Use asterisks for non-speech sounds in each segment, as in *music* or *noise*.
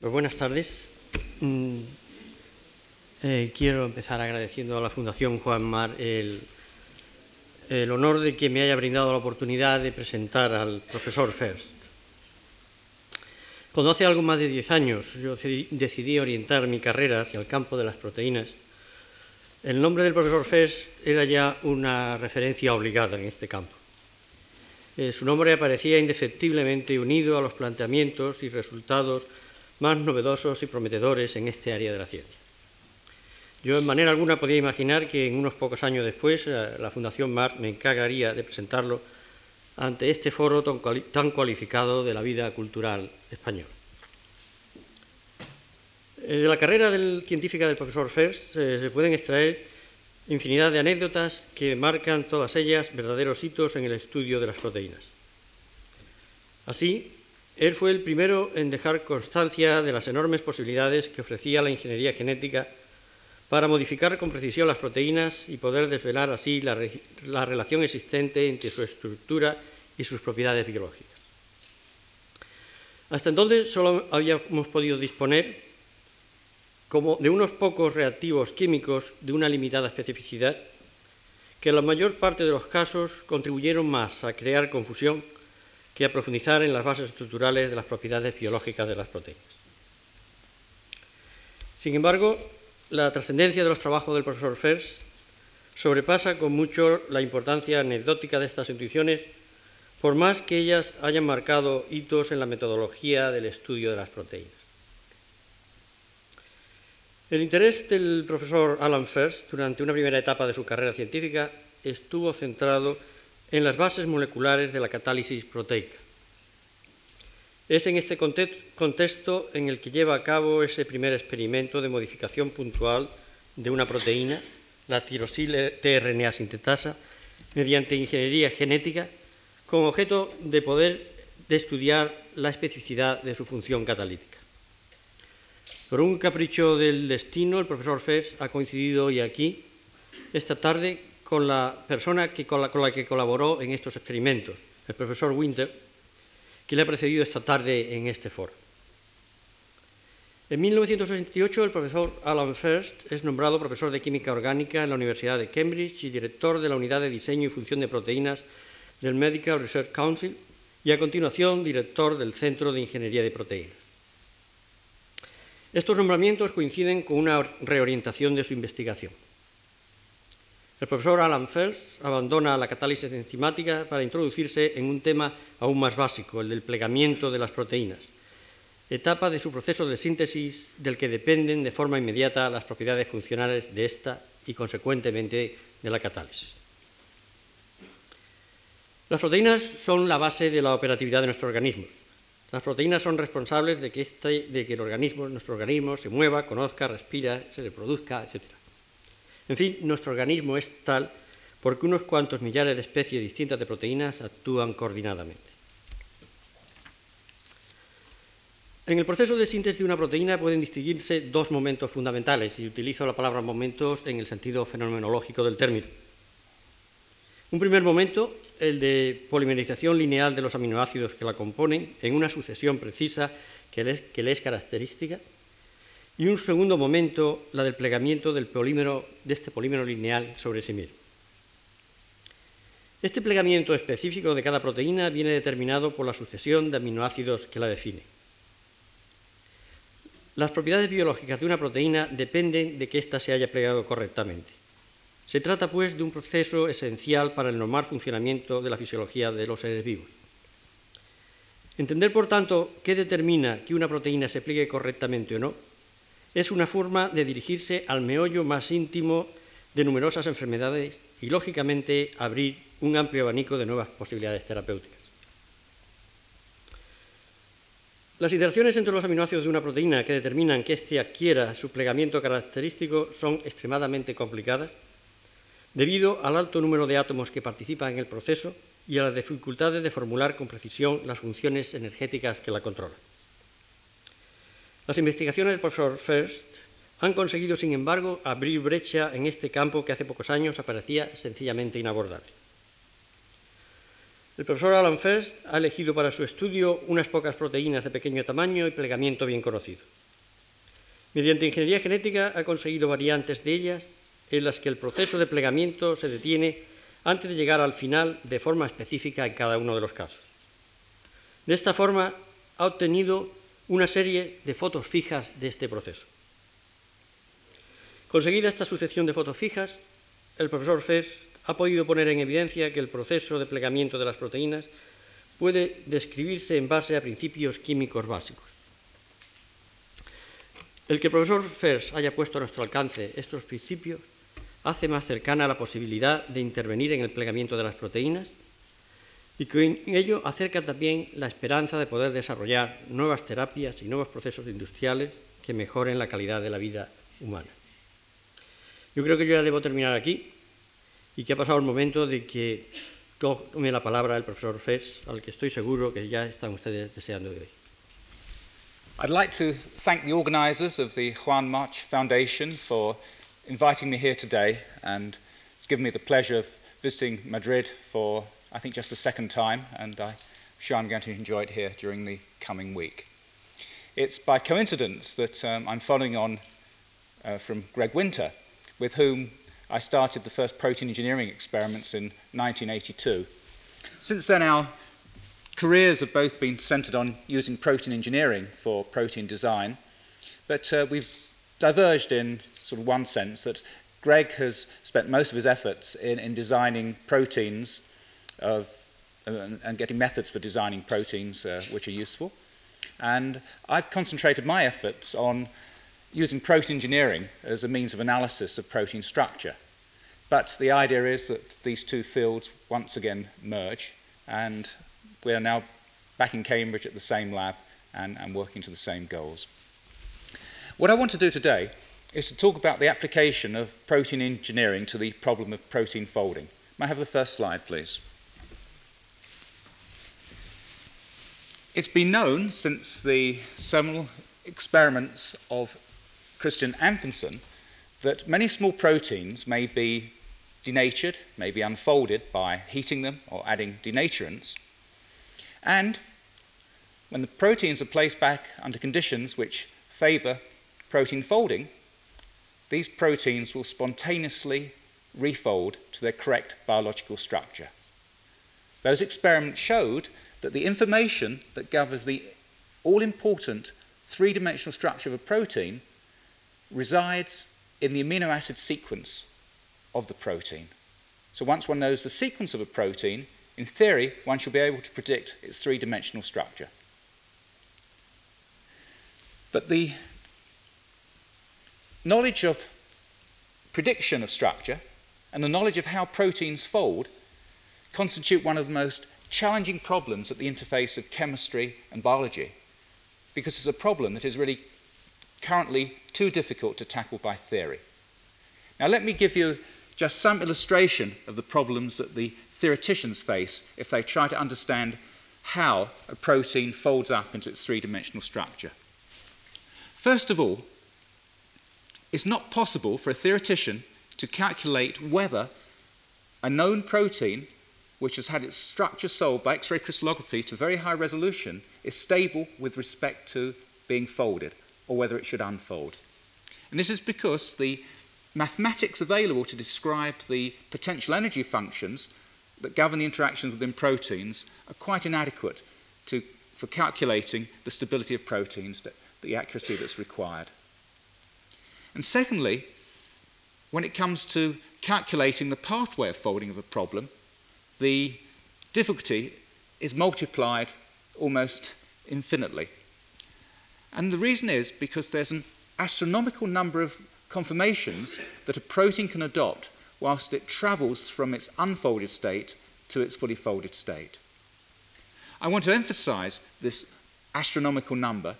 Pues buenas tardes. Mm, eh, quiero empezar agradeciendo a la Fundación Juan Mar el, el, honor de que me haya brindado la oportunidad de presentar al profesor First. Cuando hace algo más de 10 años yo decidí orientar mi carrera hacia el campo de las proteínas, el nombre del profesor First era ya una referencia obligada en este campo. Eh, su nombre aparecía indefectiblemente unido a los planteamientos y resultados más novedosos y prometedores en este área de la ciencia. Yo en manera alguna podía imaginar que en unos pocos años después la Fundación MAR me encargaría de presentarlo ante este foro tan cualificado de la vida cultural española. Eh, de la carrera científica del profesor First eh, se pueden extraer infinidad de anécdotas que marcan todas ellas verdaderos hitos en el estudio de las proteínas. Así, él fue el primero en dejar constancia de las enormes posibilidades que ofrecía la ingeniería genética para modificar con precisión las proteínas y poder desvelar así la, la relación existente entre su estructura y sus propiedades biológicas. Hasta entonces solo habíamos podido disponer como de unos pocos reactivos químicos de una limitada especificidad que en la mayor parte de los casos contribuyeron más a crear confusión que a profundizar en las bases estructurales de las propiedades biológicas de las proteínas. Sin embargo, la trascendencia de los trabajos del profesor Fers sobrepasa con mucho la importancia anecdótica de estas intuiciones, por más que ellas hayan marcado hitos en la metodología del estudio de las proteínas. El interés del profesor Alan Fers durante una primera etapa de su carrera científica estuvo centrado en las bases moleculares de la catálisis proteica. Es en este contexto en el que lleva a cabo ese primer experimento de modificación puntual de una proteína, la tirosil tRNA sintetasa, mediante ingeniería genética, con objeto de poder de estudiar la especificidad de su función catalítica. Por un capricho del destino, el profesor Fes ha coincidido hoy aquí, esta tarde, con la persona con, la, que colaboró en estos experimentos, el profesor Winter, que le ha precedido esta tarde en este foro. En 1968 el profesor Alan First es nombrado profesor de química orgánica en la Universidad de Cambridge y director de la unidad de diseño y función de proteínas del Medical Research Council y a continuación director del Centro de Ingeniería de Proteínas. Estos nombramientos coinciden con una reorientación de su investigación. El profesor Alan Fels abandona la catálisis enzimática para introducirse en un tema aún más básico, el del plegamiento de las proteínas, etapa de su proceso de síntesis del que dependen de forma inmediata las propiedades funcionales de esta y, consecuentemente, de la catálisis. Las proteínas son la base de la operatividad de nuestro organismo. Las proteínas son responsables de que, este, el organismo, nuestro organismo se mueva, conozca, respira, se reproduzca, etc. En fin, nuestro organismo es tal porque unos cuantos millares de especies distintas de proteínas actúan coordinadamente. En el proceso de síntesis de una proteína pueden distinguirse dos momentos fundamentales, y utilizo la palabra momentos en el sentido fenomenológico del término. Un primer momento, el de polimerización lineal de los aminoácidos que la componen en una sucesión precisa que le es característica, y un segundo momento, la del plegamiento del polímero, de este polímero lineal sobre sí mismo. Este plegamiento específico de cada proteína viene determinado por la sucesión de aminoácidos que la define. Las propiedades biológicas de una proteína dependen de que ésta se haya plegado correctamente. Se trata, pues, de un proceso esencial para el normal funcionamiento de la fisiología de los seres vivos. Entender, por tanto, qué determina que una proteína se pliegue correctamente o no es una forma de dirigirse al meollo más íntimo de numerosas enfermedades y, lógicamente, abrir un amplio abanico de nuevas posibilidades terapéuticas. Las interacciones entre los aminoácidos de una proteína que determinan que éste adquiera su plegamiento característico son extremadamente complicadas debido al alto número de átomos que participan en el proceso y a las dificultades de formular con precisión las funciones energéticas que la controlan. Las investigaciones del profesor First han conseguido, sin embargo, abrir brecha en este campo que hace pocos años aparecía sencillamente inabordable. El profesor Alan First ha elegido para su estudio unas pocas proteínas de pequeño tamaño y plegamiento bien conocido. Mediante ingeniería genética ha conseguido variantes de ellas en las que el proceso de plegamiento se detiene antes de llegar al final de forma específica en cada uno de los casos. De esta forma ha obtenido una serie de fotos fijas de este proceso. Conseguida esta sucesión de fotos fijas, el profesor First ha podido poner en evidencia que el proceso de plegamiento de las proteínas puede describirse en base a principios químicos básicos. El que el profesor Fers haya puesto a nuestro alcance estos principios hace más cercana la posibilidad de intervenir en el plegamiento de las proteínas y con ello acerca también la esperanza de poder desarrollar nuevas terapias y nuevos procesos industriales que mejoren la calidad de la vida humana. Yo creo que yo ya debo terminar aquí y que ha pasado el momento de que tome la palabra el profesor Fers, al que estoy seguro que ya están ustedes deseando de hoy. I'd like to thank the organisers of the Juan March Foundation for inviting me here today, and it's given me the pleasure of visiting Madrid for, I think, just the second time, and I'm sure I'm going to enjoy it here during the coming week. It's by coincidence that um, I'm following on uh, from Greg Winter, with whom I started the first protein engineering experiments in 1982. Since then, our careers have both been centered on using protein engineering for protein design, but uh, we've diverged in sort of one sense that Greg has spent most of his efforts in, in designing proteins of, uh, and getting methods for designing proteins uh, which are useful. And I've concentrated my efforts on using protein engineering as a means of analysis of protein structure. But the idea is that these two fields once again merge, and we are now back in Cambridge at the same lab and, and working to the same goals. What I want to do today is to talk about the application of protein engineering to the problem of protein folding. May I have the first slide, please? It's been known since the seminal experiments of Christian Anfinsen that many small proteins may be denatured, may be unfolded by heating them or adding denaturants, and when the proteins are placed back under conditions which favour protein folding, these proteins will spontaneously refold to their correct biological structure. Those experiments showed that the information that governs the all important three dimensional structure of a protein resides in the amino acid sequence of the protein. So once one knows the sequence of a protein, in theory, one should be able to predict its three dimensional structure. But the knowledge of prediction of structure and the knowledge of how proteins fold constitute one of the most challenging problems at the interface of chemistry and biology because it's a problem that is really currently too difficult to tackle by theory. Now, let me give you just some illustration of the problems that the theoreticians face if they try to understand how a protein folds up into its three dimensional structure. First of all, it's not possible for a theoretician to calculate whether a known protein, which has had its structure solved by X ray crystallography to very high resolution, is stable with respect to being folded, or whether it should unfold. And this is because the mathematics available to describe the potential energy functions that govern the interactions within proteins are quite inadequate to, for calculating the stability of proteins, that, the accuracy that's required. And secondly, when it comes to calculating the pathway of folding of a problem, the difficulty is multiplied almost infinitely. And the reason is because there's an astronomical number of conformations that a protein can adopt whilst it travels from its unfolded state to its fully folded state. I want to emphasize this astronomical number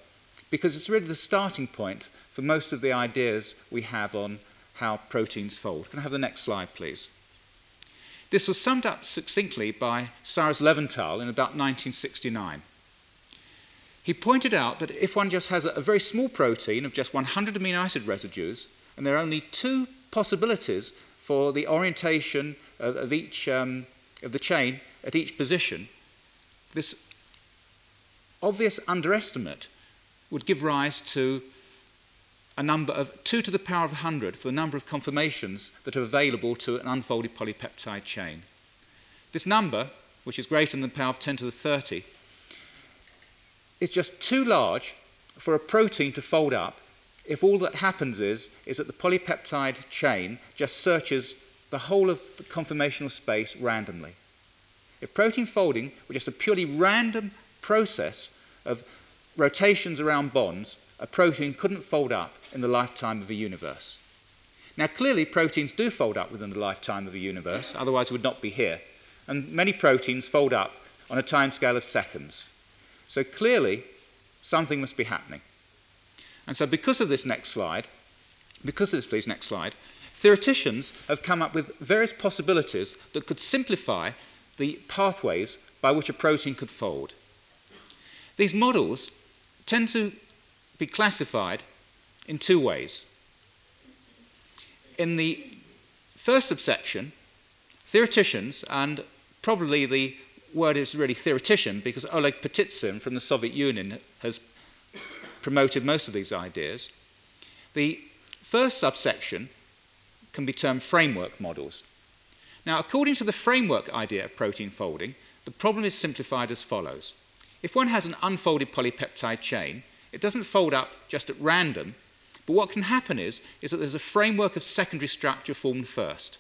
because it's really the starting point for most of the ideas we have on how proteins fold. Can I have the next slide, please? This was summed up succinctly by Cyrus Levinthal in about 1969. He pointed out that if one just has a very small protein of just 100 amino acid residues, and there are only two possibilities for the orientation of, of each um, of the chain at each position, this obvious underestimate would give rise to a number of 2 to the power of 100 for the number of conformations that are available to an unfolded polypeptide chain. This number, which is greater than the power of 10 to the 30, is just too large for a protein to fold up if all that happens is, is that the polypeptide chain just searches the whole of the conformational space randomly. If protein folding were just a purely random process of rotations around bonds, a protein couldn't fold up in the lifetime of a universe. Now, clearly, proteins do fold up within the lifetime of a universe, otherwise, it would not be here. And many proteins fold up on a timescale of seconds. So, clearly, something must be happening. And so, because of this next slide, because of this, please, next slide, theoreticians have come up with various possibilities that could simplify the pathways by which a protein could fold. These models tend to be classified in two ways. In the first subsection, theoreticians, and probably the word is really theoretician because Oleg Ptitsyn from the Soviet Union has promoted most of these ideas. The first subsection can be termed framework models. Now, according to the framework idea of protein folding, the problem is simplified as follows. If one has an unfolded polypeptide chain, it doesn't fold up just at random, but what can happen is, is that there's a framework of secondary structure formed first.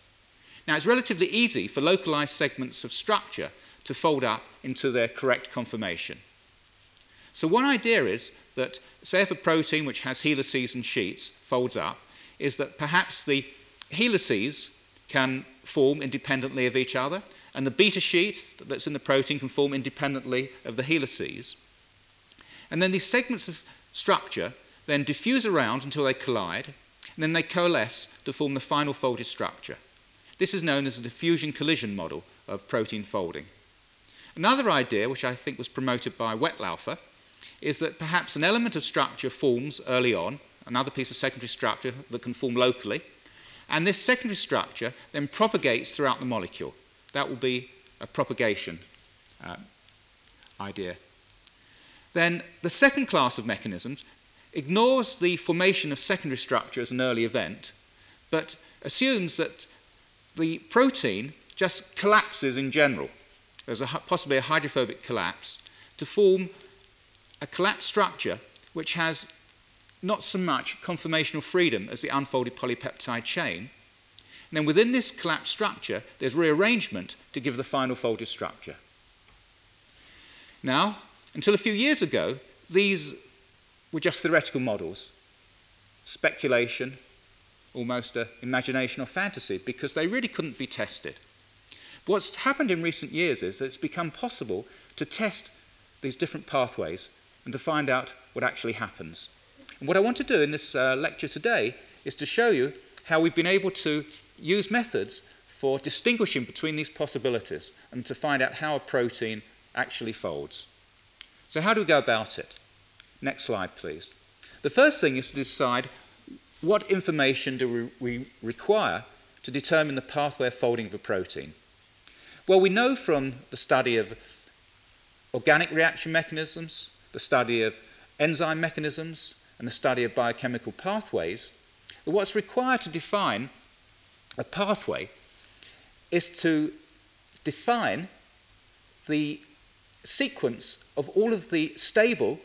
Now, it's relatively easy for localized segments of structure to fold up into their correct conformation. So, one idea is that, say, if a protein which has helices and sheets folds up, is that perhaps the helices can form independently of each other, and the beta sheet that's in the protein can form independently of the helices. And then these segments of structure then diffuse around until they collide, and then they coalesce to form the final folded structure. This is known as the diffusion collision model of protein folding. Another idea, which I think was promoted by Wetlaufer, is that perhaps an element of structure forms early on, another piece of secondary structure that can form locally, and this secondary structure then propagates throughout the molecule. That will be a propagation uh, idea. Then the second class of mechanisms ignores the formation of secondary structure as an early event, but assumes that the protein just collapses in general. There's a, possibly a hydrophobic collapse to form a collapsed structure which has not so much conformational freedom as the unfolded polypeptide chain, and then within this collapsed structure, there's rearrangement to give the final folded structure. Now, until a few years ago, these were just theoretical models, speculation, almost an imagination or fantasy, because they really couldn't be tested. But what's happened in recent years is that it's become possible to test these different pathways and to find out what actually happens. And what I want to do in this uh, lecture today is to show you how we've been able to use methods for distinguishing between these possibilities and to find out how a protein actually folds. So, how do we go about it? Next slide, please. The first thing is to decide what information do we require to determine the pathway of folding of a protein. Well, we know from the study of organic reaction mechanisms, the study of enzyme mechanisms, and the study of biochemical pathways that what's required to define a pathway is to define the sequence of all of the stable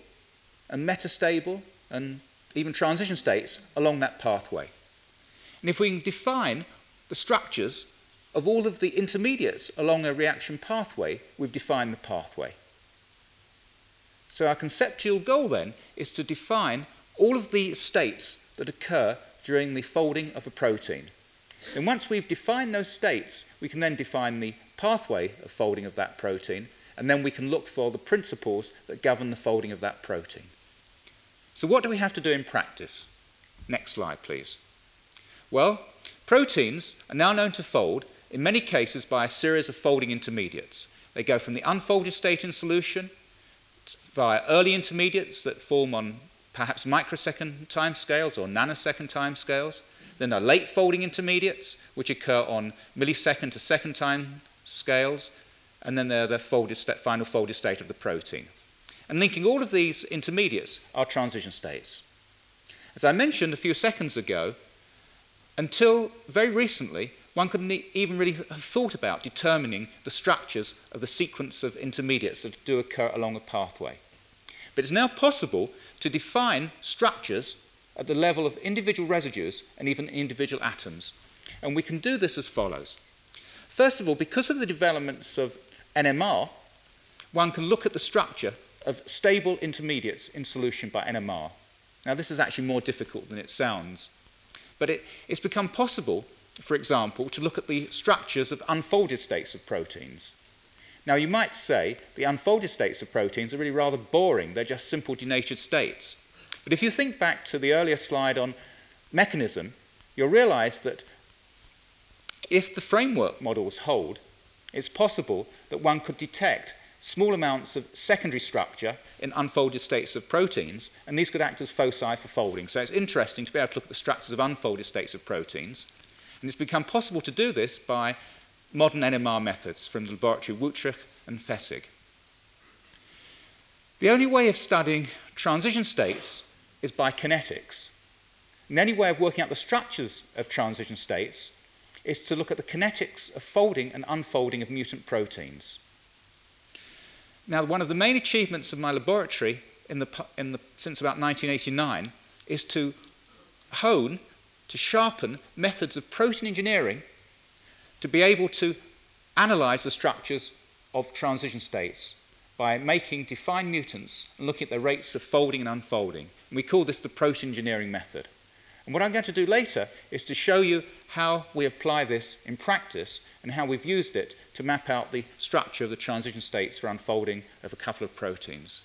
and metastable and even transition states along that pathway. And if we can define the structures of all of the intermediates along a reaction pathway, we've defined the pathway. So our conceptual goal then is to define all of the states that occur during the folding of a protein. And once we've defined those states, we can then define the pathway of folding of that protein, and then we can look for the principles that govern the folding of that protein. So, what do we have to do in practice? Next slide, please. Well, proteins are now known to fold in many cases by a series of folding intermediates. They go from the unfolded state in solution via early intermediates that form on perhaps microsecond timescales or nanosecond timescales. Then there are late folding intermediates, which occur on millisecond to second time scales, and then they're the folded final folded state of the protein. And linking all of these intermediates are transition states. As I mentioned a few seconds ago, until very recently, one couldn't even really have thought about determining the structures of the sequence of intermediates that do occur along a pathway. But it's now possible to define structures at the level of individual residues and even individual atoms. And we can do this as follows. First of all, because of the developments of NMR, one can look at the structure of stable intermediates in solution by NMR. Now, this is actually more difficult than it sounds, but it, it's become possible, for example, to look at the structures of unfolded states of proteins. Now, you might say the unfolded states of proteins are really rather boring, they're just simple denatured states. But if you think back to the earlier slide on mechanism, you'll realize that if the framework models hold, it's possible that one could detect small amounts of secondary structure in unfolded states of proteins, and these could act as foci for folding. So it's interesting to be able to look at the structures of unfolded states of proteins. And it's become possible to do this by modern NMR methods from the laboratory Wüthrich and Fessig. The only way of studying transition states is by kinetics. And the only way of working out the structures of transition states is to look at the kinetics of folding and unfolding of mutant proteins. Now, one of the main achievements of my laboratory in the, in the, since about 1989 is to hone, to sharpen methods of protein engineering to be able to analyze the structures of transition states by making defined mutants and looking at the rates of folding and unfolding. And we call this the protein engineering method. And what I'm going to do later is to show you how we apply this in practice and how we've used it to map out the structure of the transition states for unfolding of a couple of proteins.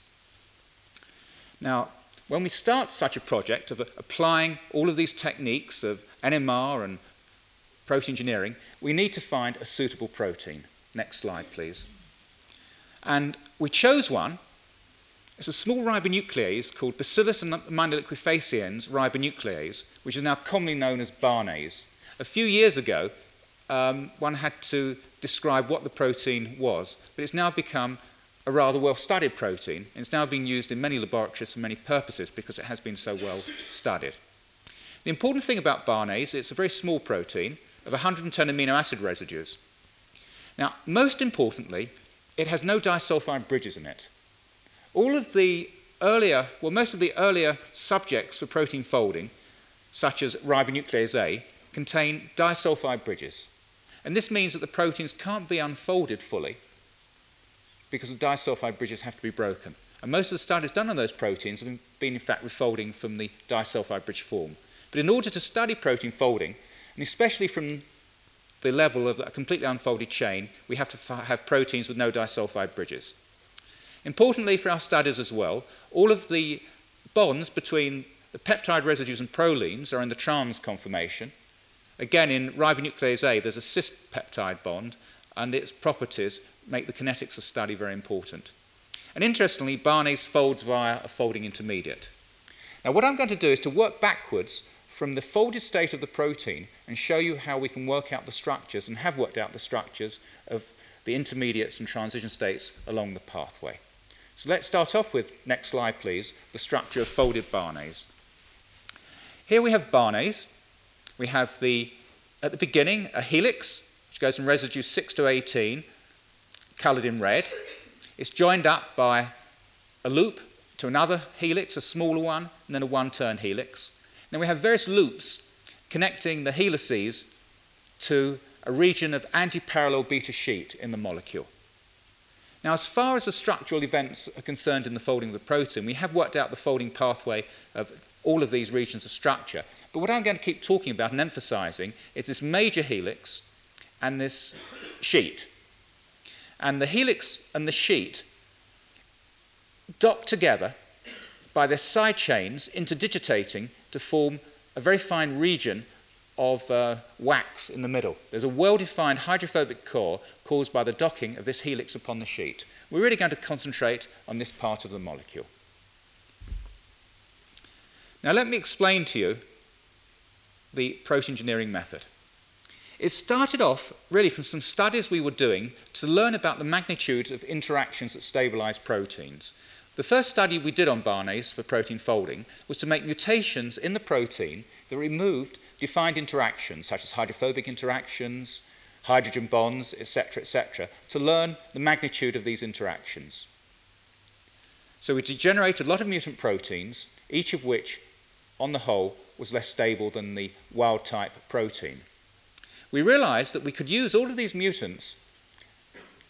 Now, when we start such a project of applying all of these techniques of NMR and protein engineering, we need to find a suitable protein. Next slide, please. And we chose one it's a small ribonuclease called Bacillus amyloliquefaciens ribonuclease, which is now commonly known as Barnase. A few years ago, um, one had to describe what the protein was, but it's now become a rather well studied protein. It's now being used in many laboratories for many purposes because it has been so well studied. The important thing about Barnase, is it's a very small protein of 110 amino acid residues. Now, most importantly, it has no disulfide bridges in it. All of the earlier, well, most of the earlier subjects for protein folding, such as ribonuclease A, contain disulfide bridges. And this means that the proteins can't be unfolded fully because the disulfide bridges have to be broken. And most of the studies done on those proteins have been, in fact, refolding from the disulfide bridge form. But in order to study protein folding, and especially from the level of a completely unfolded chain, we have to have proteins with no disulfide bridges. Importantly for our studies as well, all of the bonds between the peptide residues and prolines are in the trans conformation. Again, in ribonuclease A, there's a cis peptide bond, and its properties make the kinetics of study very important. And interestingly, Barnase folds via a folding intermediate. Now, what I'm going to do is to work backwards from the folded state of the protein and show you how we can work out the structures and have worked out the structures of the intermediates and transition states along the pathway. So let's start off with, next slide please, the structure of folded Barnase. Here we have Barnase. We have the, at the beginning, a helix, which goes from residue 6 to 18, coloured in red. It's joined up by a loop to another helix, a smaller one, and then a one-turn helix. Then we have various loops connecting the helices to a region of antiparallel beta sheet in the molecule. Now, as far as the structural events are concerned in the folding of the protein, we have worked out the folding pathway of all of these regions of structure. But what I'm going to keep talking about and emphasizing is this major helix and this sheet. And the helix and the sheet dock together by their side chains interdigitating to form a very fine region of uh, wax in the middle. There's a well-defined hydrophobic core caused by the docking of this helix upon the sheet. We're really going to concentrate on this part of the molecule. Now let me explain to you the protein engineering method. It started off really from some studies we were doing to learn about the magnitude of interactions that stabilize proteins. The first study we did on Barnase for protein folding was to make mutations in the protein that removed defined interactions, such as hydrophobic interactions, hydrogen bonds, etc., etc., to learn the magnitude of these interactions. So we generated a lot of mutant proteins, each of which, on the whole, was less stable than the wild type protein we realized that we could use all of these mutants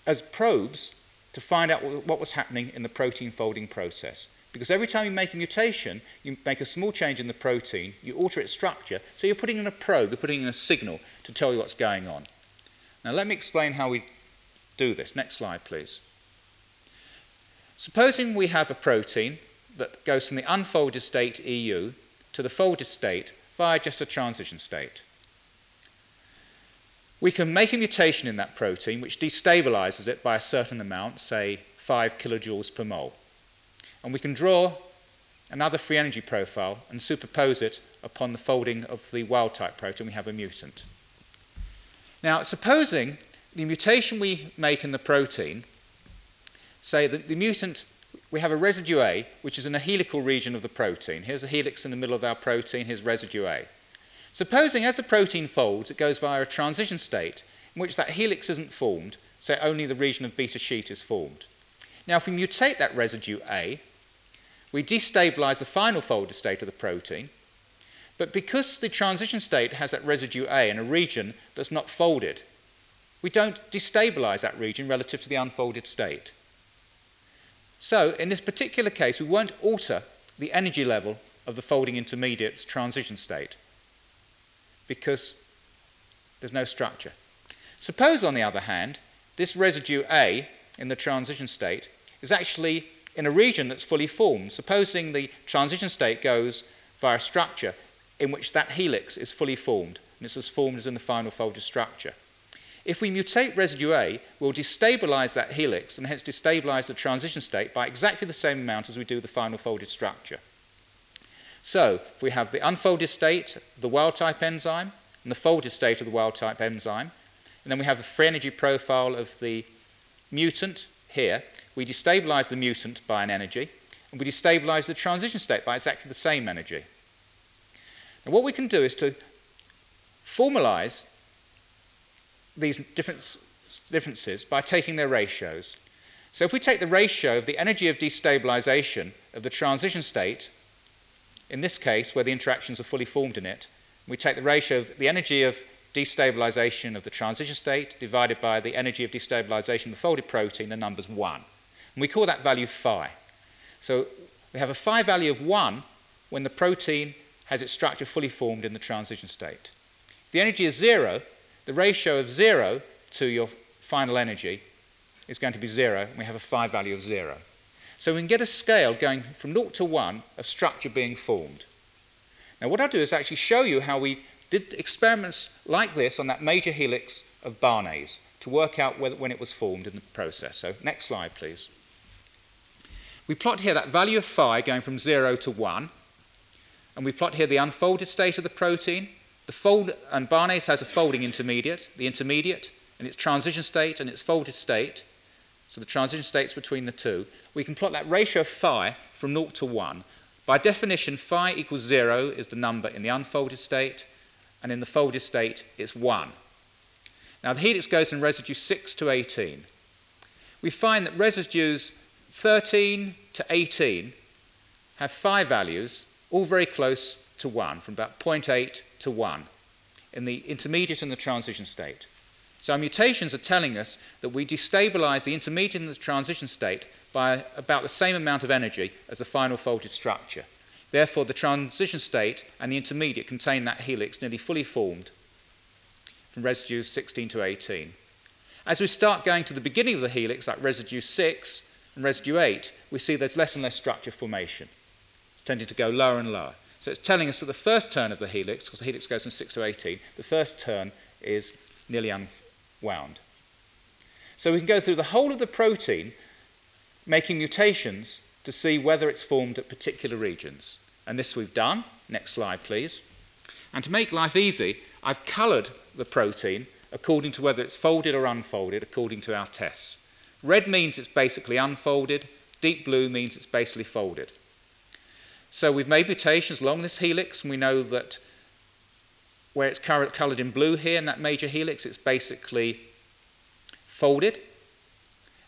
as probes to find out what was happening in the protein folding process. Because every time you make a mutation, you make a small change in the protein, you alter its structure, so you're putting in a probe, you're putting in a signal to tell you what's going on. Now, let me explain how we do this. Next slide, please. Supposing we have a protein that goes from the unfolded state EU to the folded state via just a transition state we can make a mutation in that protein which destabilizes it by a certain amount, say 5 kilojoules per mole. And we can draw another free energy profile and superpose it upon the folding of the wild type protein, we have a mutant. Now, supposing the mutation we make in the protein, say that the mutant, we have a residue A, which is in a helical region of the protein. Here's a helix in the middle of our protein, here's residue A. Supposing as the protein folds, it goes via a transition state in which that helix isn't formed, so only the region of beta sheet is formed. Now, if we mutate that residue A, we destabilize the final folded state of the protein, but because the transition state has that residue A in a region that's not folded, we don't destabilize that region relative to the unfolded state. So, in this particular case, we won't alter the energy level of the folding intermediate's transition state because there's no structure. Suppose, on the other hand, this residue A in the transition state is actually in a region that's fully formed. Supposing the transition state goes via a structure in which that helix is fully formed, and it's as formed as in the final folded structure. If we mutate residue A, we'll destabilize that helix and hence destabilize the transition state by exactly the same amount as we do the final folded structure. So, if we have the unfolded state, the wild type enzyme, and the folded state of the wild type enzyme, and then we have the free energy profile of the mutant here, we destabilize the mutant by an energy, and we destabilize the transition state by exactly the same energy. And what we can do is to formalize these differences by taking their ratios. So if we take the ratio of the energy of destabilization of the transition state in this case, where the interactions are fully formed in it, we take the ratio of the energy of destabilization of the transition state divided by the energy of destabilization of the folded protein, the number's 1. And we call that value phi. So we have a phi value of 1 when the protein has its structure fully formed in the transition state. If the energy is 0, the ratio of 0 to your final energy is going to be 0, and we have a phi value of 0. So we can get a scale going from 0 to 1 of structure being formed. Now what I'll do is actually show you how we did experiments like this on that major helix of Barnase to work out whether, when it was formed in the process. So next slide, please. We plot here that value of phi going from 0 to 1, and we plot here the unfolded state of the protein. The fold, and Barnase has a folding intermediate, the intermediate, and its transition state and its folded state so the transition states between the two, we can plot that ratio of phi from 0 to 1. By definition, phi equals 0 is the number in the unfolded state, and in the folded state, it's 1. Now, the helix goes in residue 6 to 18. We find that residues 13 to 18 have phi values, all very close to 1, from about 0.8 to 1, in the intermediate and the transition state. So our mutations are telling us that we destabilize the intermediate and the transition state by about the same amount of energy as the final folded structure. Therefore, the transition state and the intermediate contain that helix nearly fully formed from residue 16 to 18. As we start going to the beginning of the helix, like residue 6 and residue 8, we see there's less and less structure formation. It's tending to go lower and lower. So it's telling us that the first turn of the helix, because the helix goes from 6 to 18, the first turn is nearly unwound. So we can go through the whole of the protein making mutations to see whether it's formed at particular regions. And this we've done. Next slide, please. And to make life easy, I've coloured the protein according to whether it's folded or unfolded according to our tests. Red means it's basically unfolded, deep blue means it's basically folded. So we've made mutations along this helix, and we know that where it's coloured in blue here in that major helix, it's basically folded.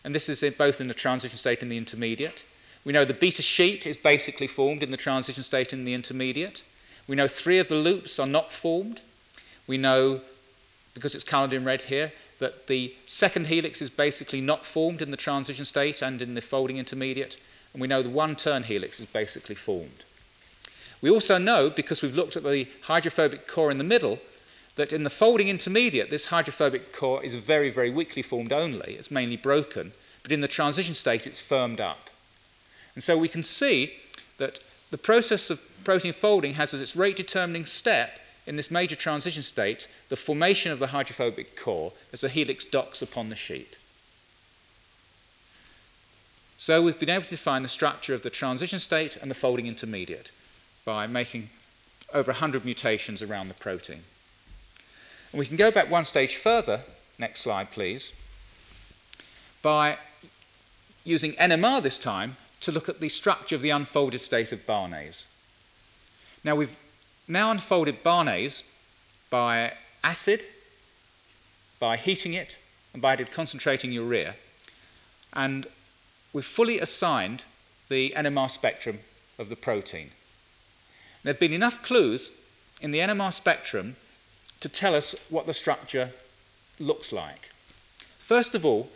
And this is both in the transition state and the intermediate. We know the beta sheet is basically formed in the transition state and the intermediate. We know three of the loops are not formed. We know, because it's coloured in red here, that the second helix is basically not formed in the transition state and in the folding intermediate. And we know the one turn helix is basically formed. We also know, because we've looked at the hydrophobic core in the middle, that in the folding intermediate, this hydrophobic core is very, very weakly formed only. It's mainly broken. But in the transition state, it's firmed up. And so we can see that the process of protein folding has as its rate determining step in this major transition state the formation of the hydrophobic core as the helix docks upon the sheet. So we've been able to define the structure of the transition state and the folding intermediate by making over 100 mutations around the protein. And we can go back one stage further, next slide please, by using NMR this time to look at the structure of the unfolded state of Barnase. Now we've now unfolded Barnase by acid, by heating it, and by concentrating urea. And we've fully assigned the NMR spectrum of the protein. There have been enough clues in the NMR spectrum to tell us what the structure looks like. First of all,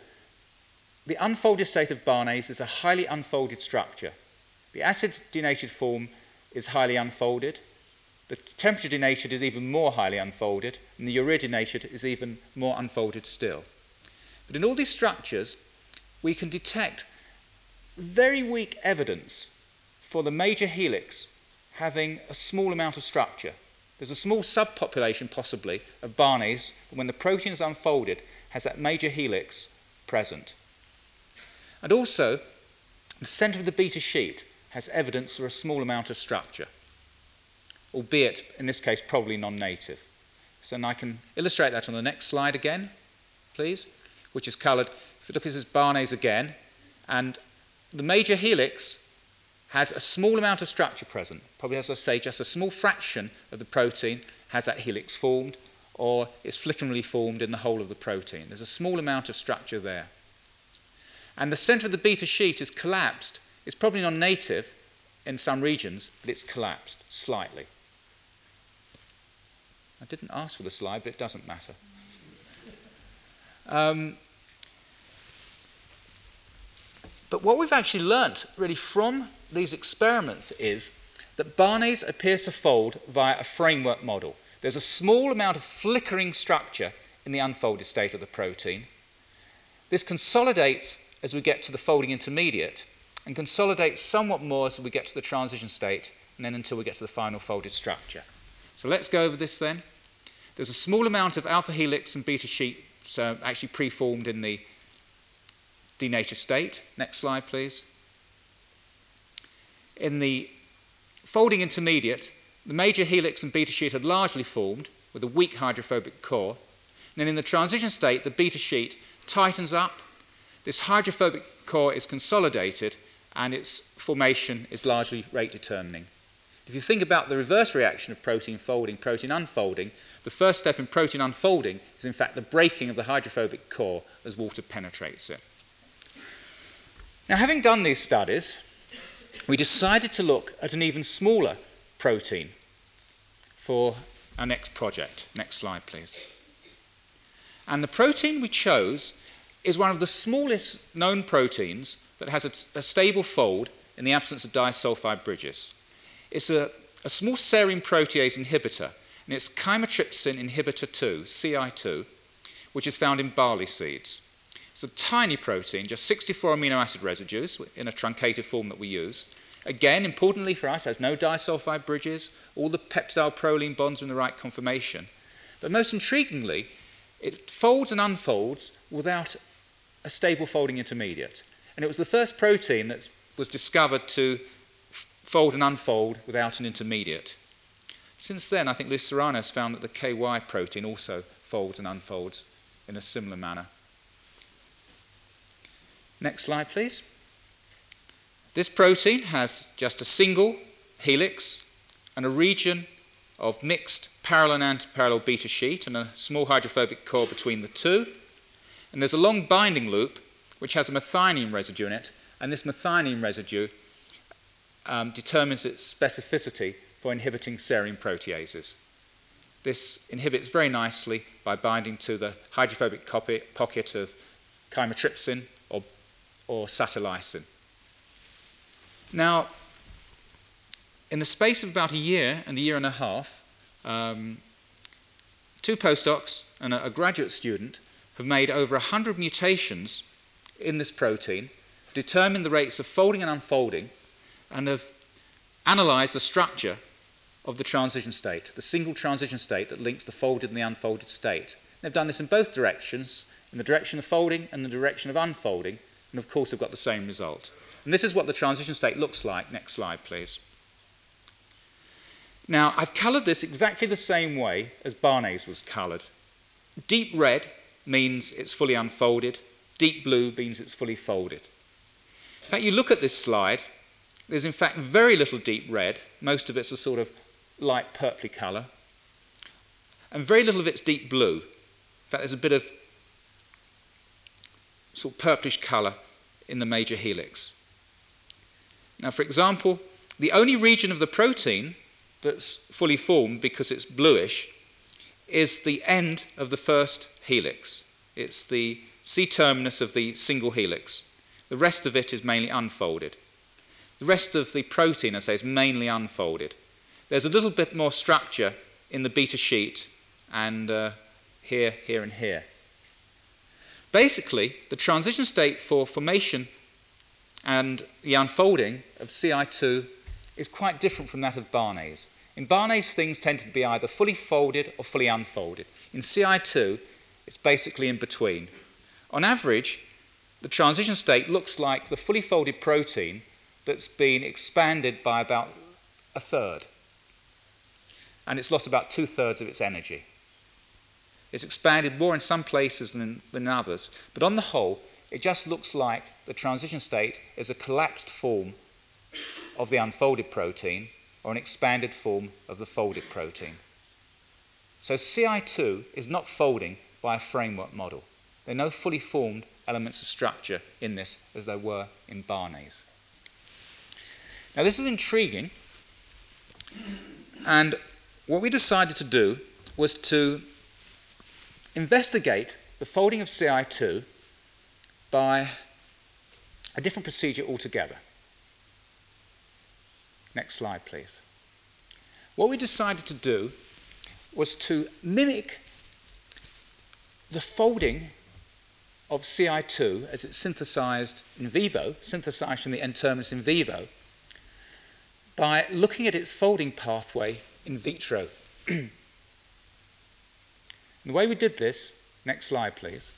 the unfolded state of Barnase is a highly unfolded structure. The acid denatured form is highly unfolded. The temperature denatured is even more highly unfolded, and the urea denatured is even more unfolded still. But in all these structures, we can detect very weak evidence for the major helix having a small amount of structure. There's a small subpopulation, possibly, of Barnase that, when the protein is unfolded, has that major helix present. And also, the center of the beta sheet has evidence for a small amount of structure, albeit, in this case, probably non native. So and I can illustrate that on the next slide again, please, which is colored. If you look at this Barnase again, and the major helix has a small amount of structure present. Probably, as I say, just a small fraction of the protein has that helix formed, or is flickeringly formed in the whole of the protein. There's a small amount of structure there. And the center of the beta sheet is collapsed. It's probably non native in some regions, but it's collapsed slightly. I didn't ask for the slide, but it doesn't matter. Um, but what we've actually learnt really from these experiments is that Barnase appears to fold via a framework model. There's a small amount of flickering structure in the unfolded state of the protein. This consolidates as we get to the folding intermediate and consolidate somewhat more as we get to the transition state and then until we get to the final folded structure. So let's go over this then. There's a small amount of alpha helix and beta sheet so actually preformed in the denatured state. Next slide, please. In the folding intermediate, the major helix and beta sheet had largely formed with a weak hydrophobic core. And then in the transition state, the beta sheet tightens up. This hydrophobic core is consolidated and its formation is largely rate determining. If you think about the reverse reaction of protein folding, protein unfolding, the first step in protein unfolding is in fact the breaking of the hydrophobic core as water penetrates it. Now, having done these studies, we decided to look at an even smaller protein for our next project. Next slide, please. And the protein we chose is one of the smallest known proteins that has a, a stable fold in the absence of disulfide bridges. It's a, a small serine protease inhibitor, and it's chymotrypsin inhibitor 2, CI2, which is found in barley seeds. It's a tiny protein, just 64 amino acid residues in a truncated form that we use. Again, importantly for us, has no disulfide bridges. All the peptidyl proline bonds are in the right conformation. But most intriguingly, it folds and unfolds without a stable folding intermediate. And it was the first protein that was discovered to fold and unfold without an intermediate. Since then, I think Luis Serrano has found that the KY protein also folds and unfolds in a similar manner. Next slide, please. This protein has just a single helix and a region of mixed parallel and antiparallel beta sheet and a small hydrophobic core between the two. And there's a long binding loop which has a methionine residue in it, and this methionine residue um, determines its specificity for inhibiting serine proteases. This inhibits very nicely by binding to the hydrophobic pocket of chymotrypsin or, or. Now, in the space of about a year and a year and a half, um, two postdocs and a, a graduate student have made over 100 mutations in this protein, determined the rates of folding and unfolding, and have analyzed the structure of the transition state, the single transition state that links the folded and the unfolded state. They've done this in both directions, in the direction of folding and the direction of unfolding, and of course have got the same result. And this is what the transition state looks like. Next slide, please. Now, I've coloured this exactly the same way as Barnase was coloured. Deep red means it's fully unfolded. Deep blue means it's fully folded. In fact, you look at this slide, there's in fact very little deep red. Most of it's a sort of light purply colour. And very little of it's deep blue. In fact, there's a bit of sort of purplish colour in the major helix. Now, for example, the only region of the protein that's fully formed because it's bluish is the end of the first helix. It's the C terminus of the single helix. The rest of it is mainly unfolded. The rest of the protein, I say, is mainly unfolded. There's a little bit more structure in the beta sheet and uh, here, here, and here. Basically, the transition state for formation and the unfolding of CI2 is quite different from that of Barnase. In Barnase, things tend to be either fully folded or fully unfolded. In CI2, it's basically in between. On average, the transition state looks like the fully folded protein that's been expanded by about a third. And it's lost about two thirds of its energy. It's expanded more in some places than than others, but on the whole, it just looks like the transition state is a collapsed form of the unfolded protein or an expanded form of the folded protein. So CI2 is not folding by a framework model. There are no fully formed elements of structure in this as there were in Barnase. Now, this is intriguing, and what we decided to do was to investigate the folding of CI2 by a different procedure altogether. Next slide, please. What we decided to do was to mimic the folding of CI2 as it's synthesized in vivo, synthesized from the N terminus in vivo, by looking at its folding pathway in vitro. *clears throat* the way we did this, next slide, please,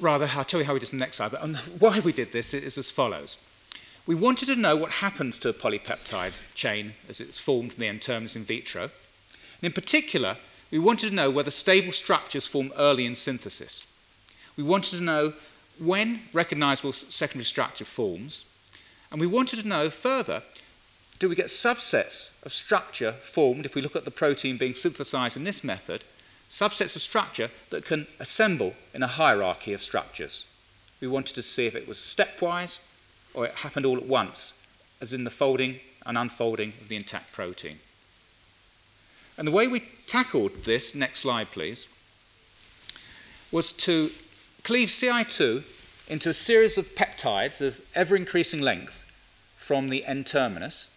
rather, I'll tell you how we did this in the next slide, but um, *laughs* why we did this is as follows. We wanted to know what happens to a polypeptide chain as it's formed from the N-terminus in vitro. And in particular, we wanted to know whether stable structures form early in synthesis. We wanted to know when recognizable secondary structure forms. And we wanted to know further, do we get subsets of structure formed if we look at the protein being synthesized in this method subsets of structure that can assemble in a hierarchy of structures. We wanted to see if it was stepwise or it happened all at once, as in the folding and unfolding of the intact protein. And the way we tackled this, next slide please, was to cleave CI2 into a series of peptides of ever increasing length from the N terminus,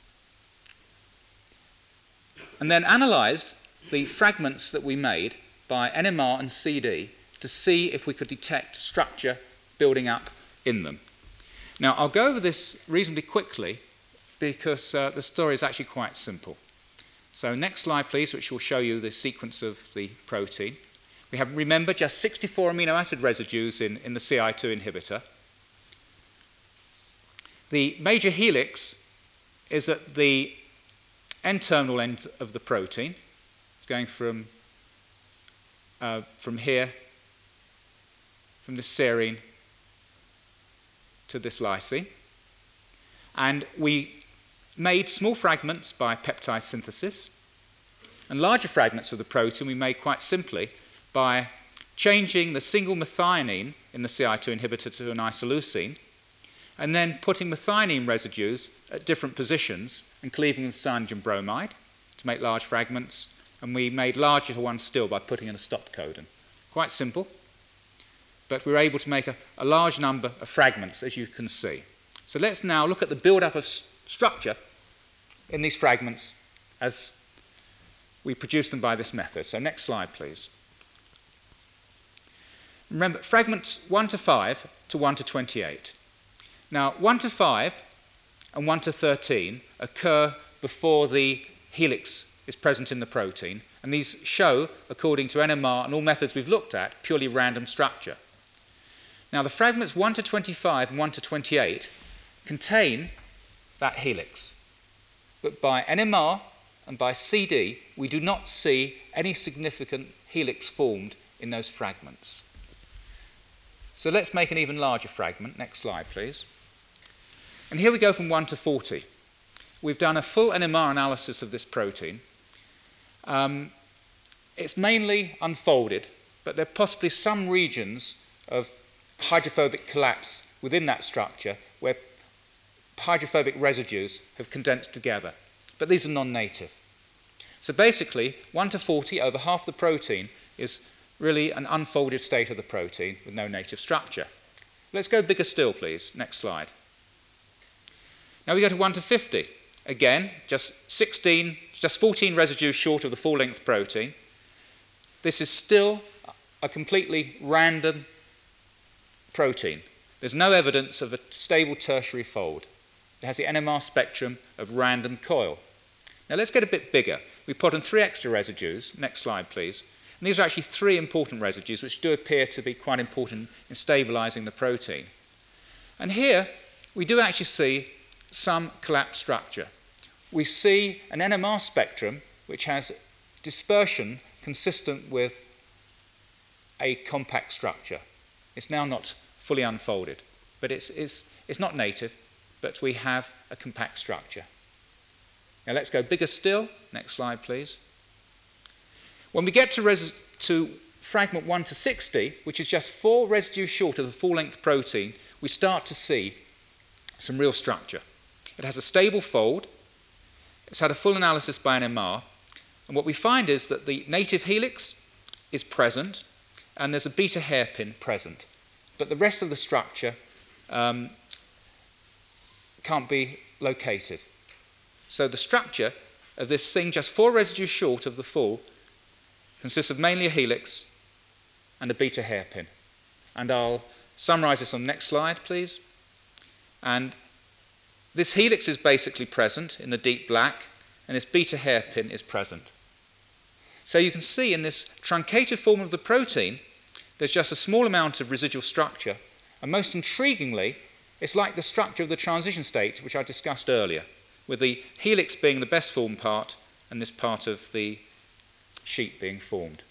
and then analyze the fragments that we made by NMR and CD to see if we could detect structure building up in them. Now, I'll go over this reasonably quickly because uh, the story is actually quite simple. So, next slide, please, which will show you the sequence of the protein. We have, remember, just 64 amino acid residues in, in the CI2 inhibitor. The major helix is at the N terminal end of the protein It's going from uh, from here, from this serine to this lysine. And we made small fragments by peptide synthesis, and larger fragments of the protein we made quite simply by changing the single methionine in the CI2 inhibitor to an isoleucine, and then putting methionine residues at different positions and cleaving with cyanogen bromide to make large fragments, and we made larger ones still by putting in a stop codon. Quite simple, but we were able to make a, a large number of fragments, as you can see. So let's now look at the build-up of structure in these fragments as we produce them by this method. So next slide, please. Remember, fragments 1 to 5 to 1 to 28. Now, 1 to 5 and 1 to 13 occur before the helix is present in the protein, and these show, according to NMR and all methods we've looked at, purely random structure. Now, the fragments 1 to 25 and 1 to 28 contain that helix. But by NMR and by CD, we do not see any significant helix formed in those fragments. So let's make an even larger fragment. Next slide, please. And here we go from 1 to 40. We've done a full NMR analysis of this protein. Um, it's mainly unfolded, but there are possibly some regions of hydrophobic collapse within that structure where hydrophobic residues have condensed together. But these are non native. So basically, 1 to 40 over half the protein is really an unfolded state of the protein with no native structure. Let's go bigger still, please. Next slide. Now we go to 1 to 50. Again, just 16, just 14 residues short of the full length protein. This is still a completely random protein. There's no evidence of a stable tertiary fold. It has the NMR spectrum of random coil. Now let's get a bit bigger. We put in three extra residues. Next slide, please. And these are actually three important residues which do appear to be quite important in stabilizing the protein. And here we do actually see some collapsed structure. We see an NMR spectrum which has dispersion consistent with a compact structure. It's now not fully unfolded, but it's, it's, it's not native, but we have a compact structure. Now let's go bigger still. Next slide, please. When we get to, res- to fragment 1 to 60, which is just four residues short of the full length protein, we start to see some real structure. It has a stable fold, it's had a full analysis by NMR, and what we find is that the native helix is present and there's a beta hairpin present, but the rest of the structure um, can't be located. So the structure of this thing, just four residues short of the full, consists of mainly a helix and a beta hairpin. And I'll summarize this on the next slide, please. And this helix is basically present in the deep black, and this beta hairpin is present. So you can see in this truncated form of the protein, there's just a small amount of residual structure. And most intriguingly, it's like the structure of the transition state, which I discussed earlier with the helix being the best formed part and this part of the sheet being formed.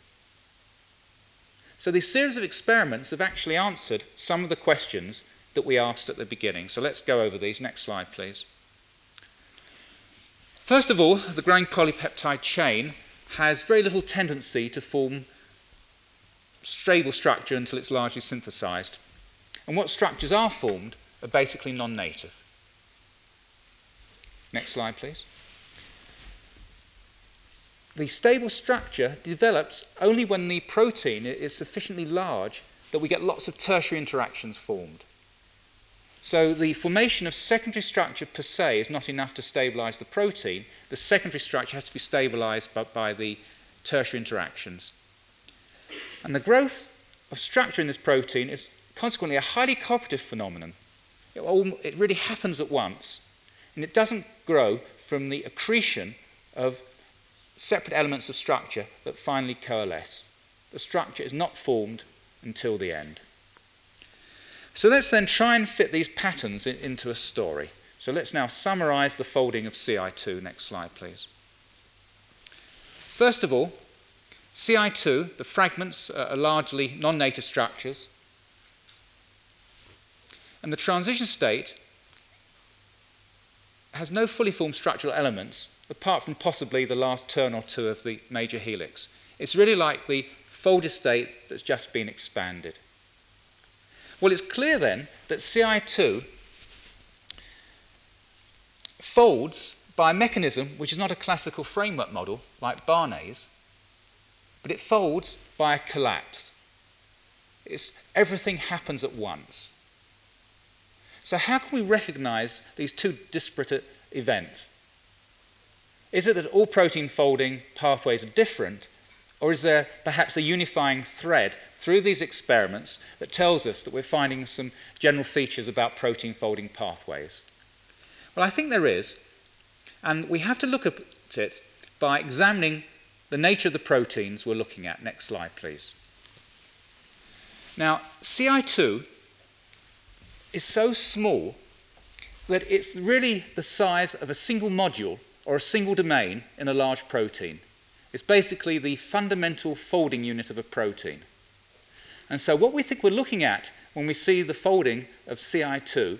So these series of experiments have actually answered some of the questions that we asked at the beginning. So let's go over these. Next slide, please. First of all, the growing polypeptide chain has very little tendency to form stable structure until it's largely synthesized. And what structures are formed are basically non native. Next slide, please. The stable structure develops only when the protein is sufficiently large that we get lots of tertiary interactions formed. So the formation of secondary structure per se is not enough to stabilize the protein. The secondary structure has to be stabilized by, by the tertiary interactions. And the growth of structure in this protein is consequently a highly cooperative phenomenon. It, all, it really happens at once. And it doesn't grow from the accretion of separate elements of structure that finally coalesce. The structure is not formed until the end. So let's then try and fit these patterns in, into a story. So let's now summarize the folding of CI2. Next slide, please. First of all, CI2, the fragments are largely non native structures. And the transition state has no fully formed structural elements apart from possibly the last turn or two of the major helix. It's really like the folded state that's just been expanded. Well, it's clear then that CI2 folds by a mechanism which is not a classical framework model like Barnase, but it folds by a collapse. It's, everything happens at once. So, how can we recognize these two disparate events? Is it that all protein folding pathways are different, or is there perhaps a unifying thread through these experiments that tells us that we're finding some general features about protein folding pathways? Well, I think there is, and we have to look at it by examining the nature of the proteins we're looking at. Next slide, please. Now, CI2 is so small that it's really the size of a single module or a single domain in a large protein. It's basically the fundamental folding unit of a protein. And so, what we think we're looking at when we see the folding of CI2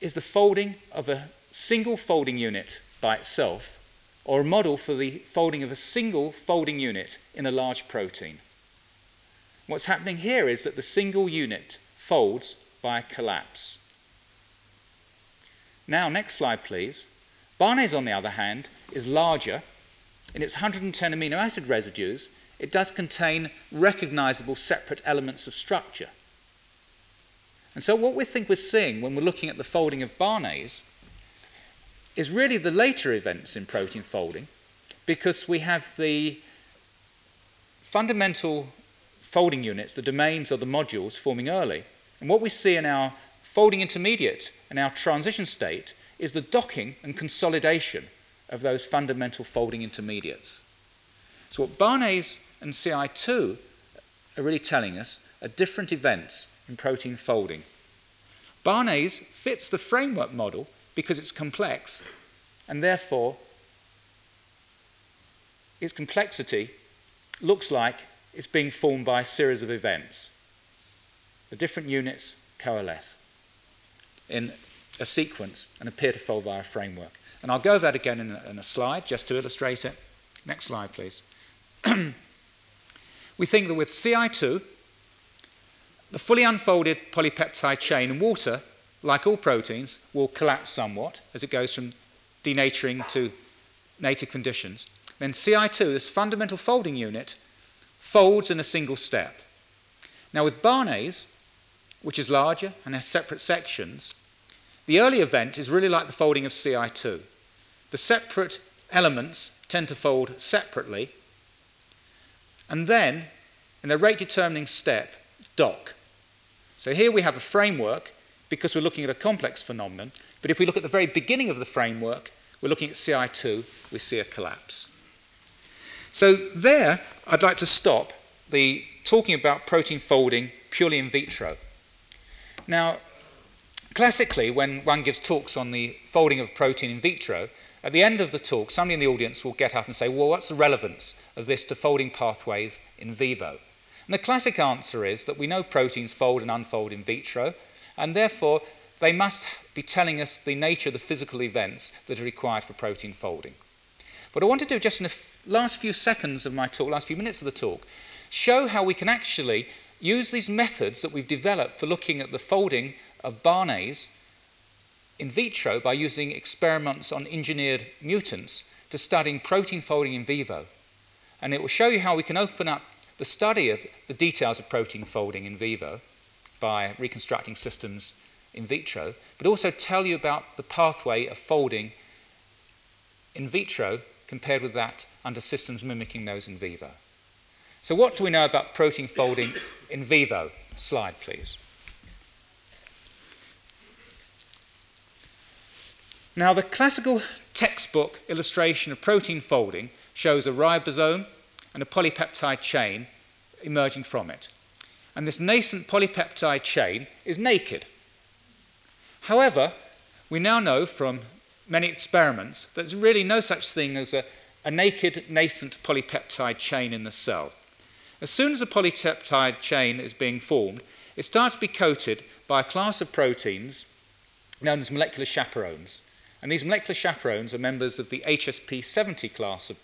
is the folding of a single folding unit by itself, or a model for the folding of a single folding unit in a large protein. What's happening here is that the single unit folds by collapse. Now, next slide, please. Barnase, on the other hand, is larger. In its 110 amino acid residues, it does contain recognizable separate elements of structure. And so, what we think we're seeing when we're looking at the folding of Barnase is really the later events in protein folding because we have the fundamental folding units, the domains or the modules, forming early. And what we see in our folding intermediate and our transition state is the docking and consolidation of those fundamental folding intermediates. So, what Barnase and CI2 are really telling us are different events in protein folding. Barnase fits the framework model because it's complex, and therefore its complexity looks like it's being formed by a series of events. The different units coalesce in a sequence and appear to fold via a framework. And I'll go over that again in a, in a slide just to illustrate it. Next slide, please. *clears throat* we think that with CI2, the fully unfolded polypeptide chain in water, like all proteins, will collapse somewhat as it goes from denaturing to native conditions. Then CI2, this fundamental folding unit, folds in a single step. Now, with Barnase, which is larger and has separate sections, the early event is really like the folding of Ci2. The separate elements tend to fold separately, and then, in a rate determining step, dock. So here we have a framework because we're looking at a complex phenomenon, but if we look at the very beginning of the framework, we're looking at Ci2, we see a collapse. So there, I'd like to stop the talking about protein folding purely in vitro. Now, Classically, when one gives talks on the folding of protein in vitro, at the end of the talk, somebody in the audience will get up and say, Well, what's the relevance of this to folding pathways in vivo? And the classic answer is that we know proteins fold and unfold in vitro, and therefore they must be telling us the nature of the physical events that are required for protein folding. What I want to do just in the last few seconds of my talk, last few minutes of the talk, show how we can actually use these methods that we've developed for looking at the folding of Barnase in vitro by using experiments on engineered mutants to studying protein folding in vivo. And it will show you how we can open up the study of the details of protein folding in vivo by reconstructing systems in vitro, but also tell you about the pathway of folding in vitro compared with that under systems mimicking those in vivo. So, what do we know about protein folding in vivo? Slide, please. Now, the classical textbook illustration of protein folding shows a ribosome and a polypeptide chain emerging from it. And this nascent polypeptide chain is naked. However, we now know from many experiments that there's really no such thing as a a naked nascent polypeptide chain in the cell. As soon as a polypeptide chain is being formed, it starts to be coated by a class of proteins known as molecular chaperones. And these molecular chaperones are members of the HSP70 class of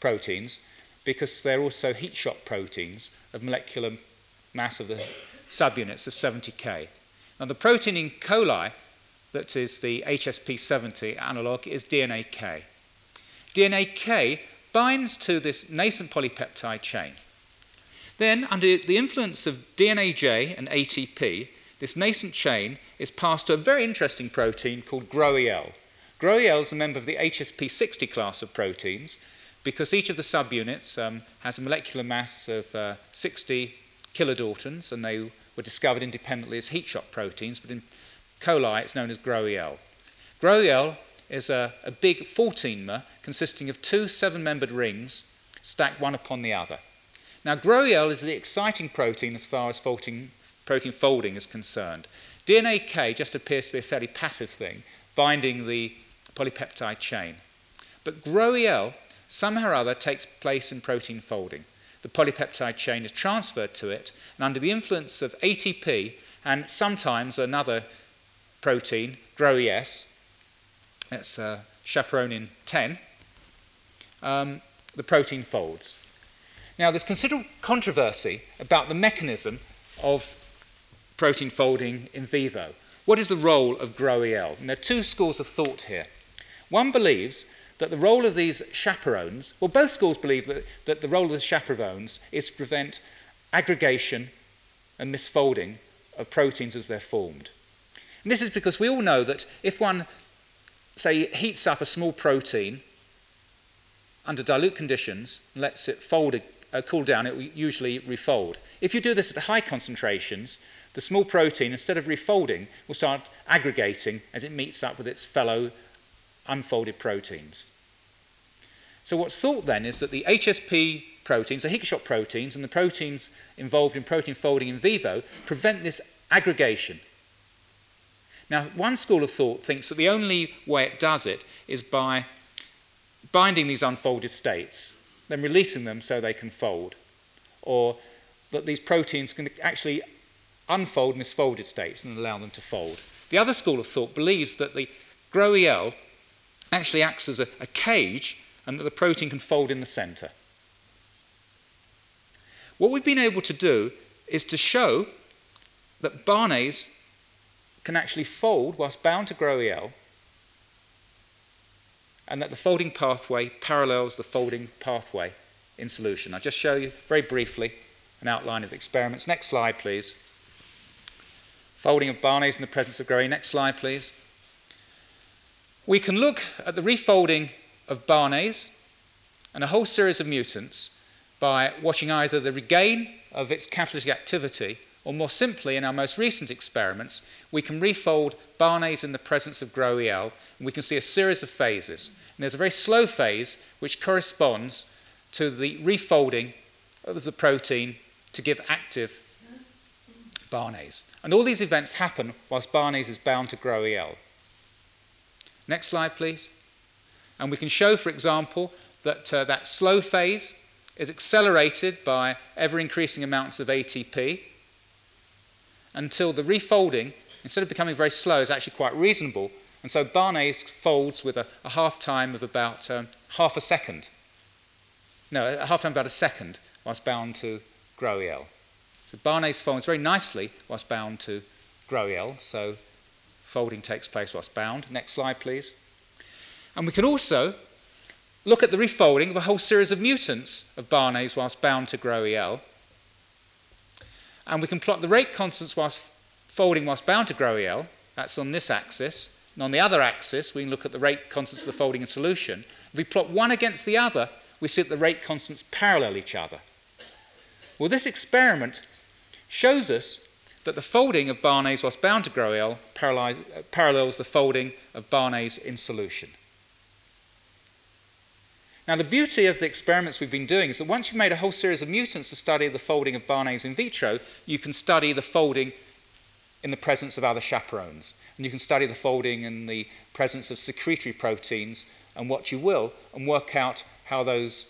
proteins because they're also heat shock proteins of molecular mass of the subunits of 70K. Now, the protein in coli that is the HSP70 analog is DnaK. DNA K binds to this nascent polypeptide chain. Then, under the influence of DnaJ and ATP, this nascent chain is passed to a very interesting protein called GROEL. GROEL is a member of the HSP60 class of proteins because each of the subunits um, has a molecular mass of uh, 60 kilodaltons and they were discovered independently as heat shock proteins, but in coli it's known as GROEL. GROEL is a, a big 14mer consisting of two seven membered rings stacked one upon the other. Now, GROEL is the exciting protein as far as folding, protein folding is concerned. DnaK just appears to be a fairly passive thing, binding the polypeptide chain. But GROEL somehow or other takes place in protein folding. The polypeptide chain is transferred to it, and under the influence of ATP and sometimes another protein, GROES, that's uh, chaperonin 10, um, the protein folds. Now, there's considerable controversy about the mechanism of protein folding in vivo. What is the role of GROEL? And there are two schools of thought here. One believes that the role of these chaperones, well, both schools believe that, that the role of the chaperones is to prevent aggregation and misfolding of proteins as they're formed. And this is because we all know that if one, say, heats up a small protein under dilute conditions and lets it fold, uh, cool down, it will usually refold. If you do this at high concentrations, the small protein, instead of refolding, will start aggregating as it meets up with its fellow unfolded proteins. So, what's thought then is that the HSP proteins, the heat shock proteins, and the proteins involved in protein folding in vivo prevent this aggregation. Now, one school of thought thinks that the only way it does it is by binding these unfolded states, then releasing them so they can fold, or that these proteins can actually unfold misfolded states and allow them to fold. The other school of thought believes that the GROEL actually acts as a, a cage and that the protein can fold in the center. What we've been able to do is to show that Barnase can actually fold whilst bound to GROEL and that the folding pathway parallels the folding pathway in solution. I'll just show you very briefly an outline of the experiments. Next slide, please. Folding of Barnase in the presence of GROE. Next slide, please. We can look at the refolding of Barnase and a whole series of mutants by watching either the regain of its catalytic activity or more simply, in our most recent experiments, we can refold Barnase in the presence of GROEL, and we can see a series of phases. And there's a very slow phase which corresponds to the refolding of the protein to give active Barnase. And all these events happen whilst Barnase is bound to GROEL. Next slide, please. And we can show, for example, that uh, that slow phase is accelerated by ever increasing amounts of ATP until the refolding, instead of becoming very slow, is actually quite reasonable. And so Barnase folds with a, a half time of about um, half a second. No, a half time about a second whilst bound to GROEL. So Barnase folds very nicely whilst bound to GROEL. So folding takes place whilst bound. Next slide, please. And we can also look at the refolding of a whole series of mutants of Barnase whilst bound to GROEL and we can plot the rate constants whilst folding whilst bound to GROEL. That's on this axis. And on the other axis, we can look at the rate constants for the folding in solution. If we plot one against the other, we see that the rate constants parallel each other. Well, this experiment shows us that the folding of Barnase whilst bound to GROEL uh, parallels the folding of Barnase in solution. Now, the beauty of the experiments we've been doing is that once you've made a whole series of mutants to study the folding of Barnase in vitro, you can study the folding in the presence of other chaperones. And you can study the folding in the presence of secretory proteins and what you will, and work out how those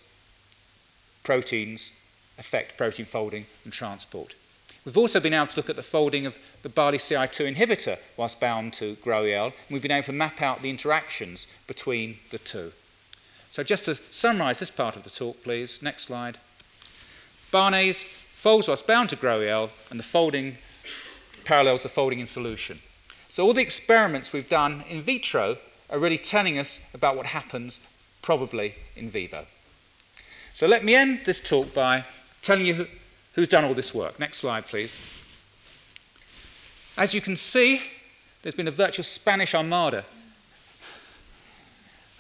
proteins affect protein folding and transport. We've also been able to look at the folding of the barley CI2 inhibitor whilst bound to GRO-EL, and we've been able to map out the interactions between the two. So just to summarise this part of the talk, please, next slide. Barnase folds whilst bound to GRO-EL, and the folding parallels the folding in solution. So all the experiments we've done in vitro are really telling us about what happens probably in vivo. So let me end this talk by telling you who's done all this work. Next slide, please. As you can see, there's been a virtual Spanish armada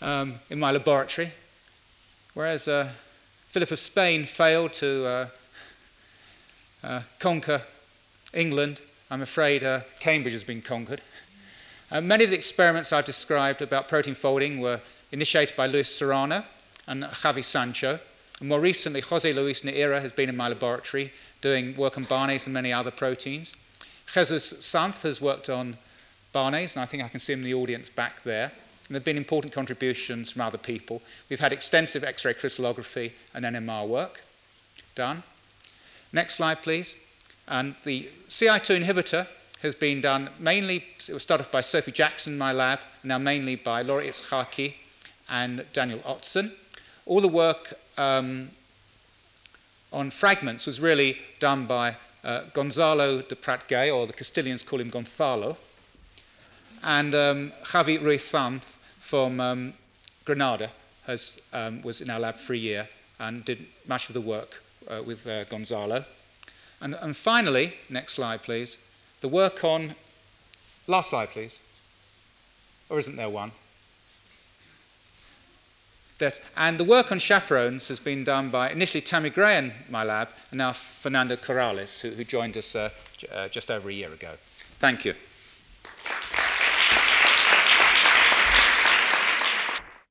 um, in my laboratory, whereas uh, Philip of Spain failed to uh, uh, conquer England, I'm afraid uh, Cambridge has been conquered. Uh, many of the experiments I've described about protein folding were initiated by Luis Serrano and Javi Sancho. And more recently, Jose Luis Neira has been in my laboratory doing work on barnase and many other proteins. Jesus Santh has worked on barnase, and I think I can see him in the audience back there. And there have been important contributions from other people. We've had extensive X-ray crystallography and NMR work done. Next slide, please. And the CI2 inhibitor has been done mainly, it was started by Sophie Jackson in my lab, now mainly by Laura Itzhaki and Daniel Otzen. All the work um, on fragments was really done by uh, Gonzalo de Prat-Gay, or the Castilians call him Gonzalo, and um, Javi Ruiz Sanz from um, Granada has, um, was in our lab for a year and did much of the work uh, with uh, Gonzalo. And, and finally, next slide, please, the work on, last slide, please. Or isn't there one? That, and the work on chaperones has been done by initially Tammy Gray in my lab, and now Fernando Corrales, who, who joined us uh, j- uh, just over a year ago. Thank you.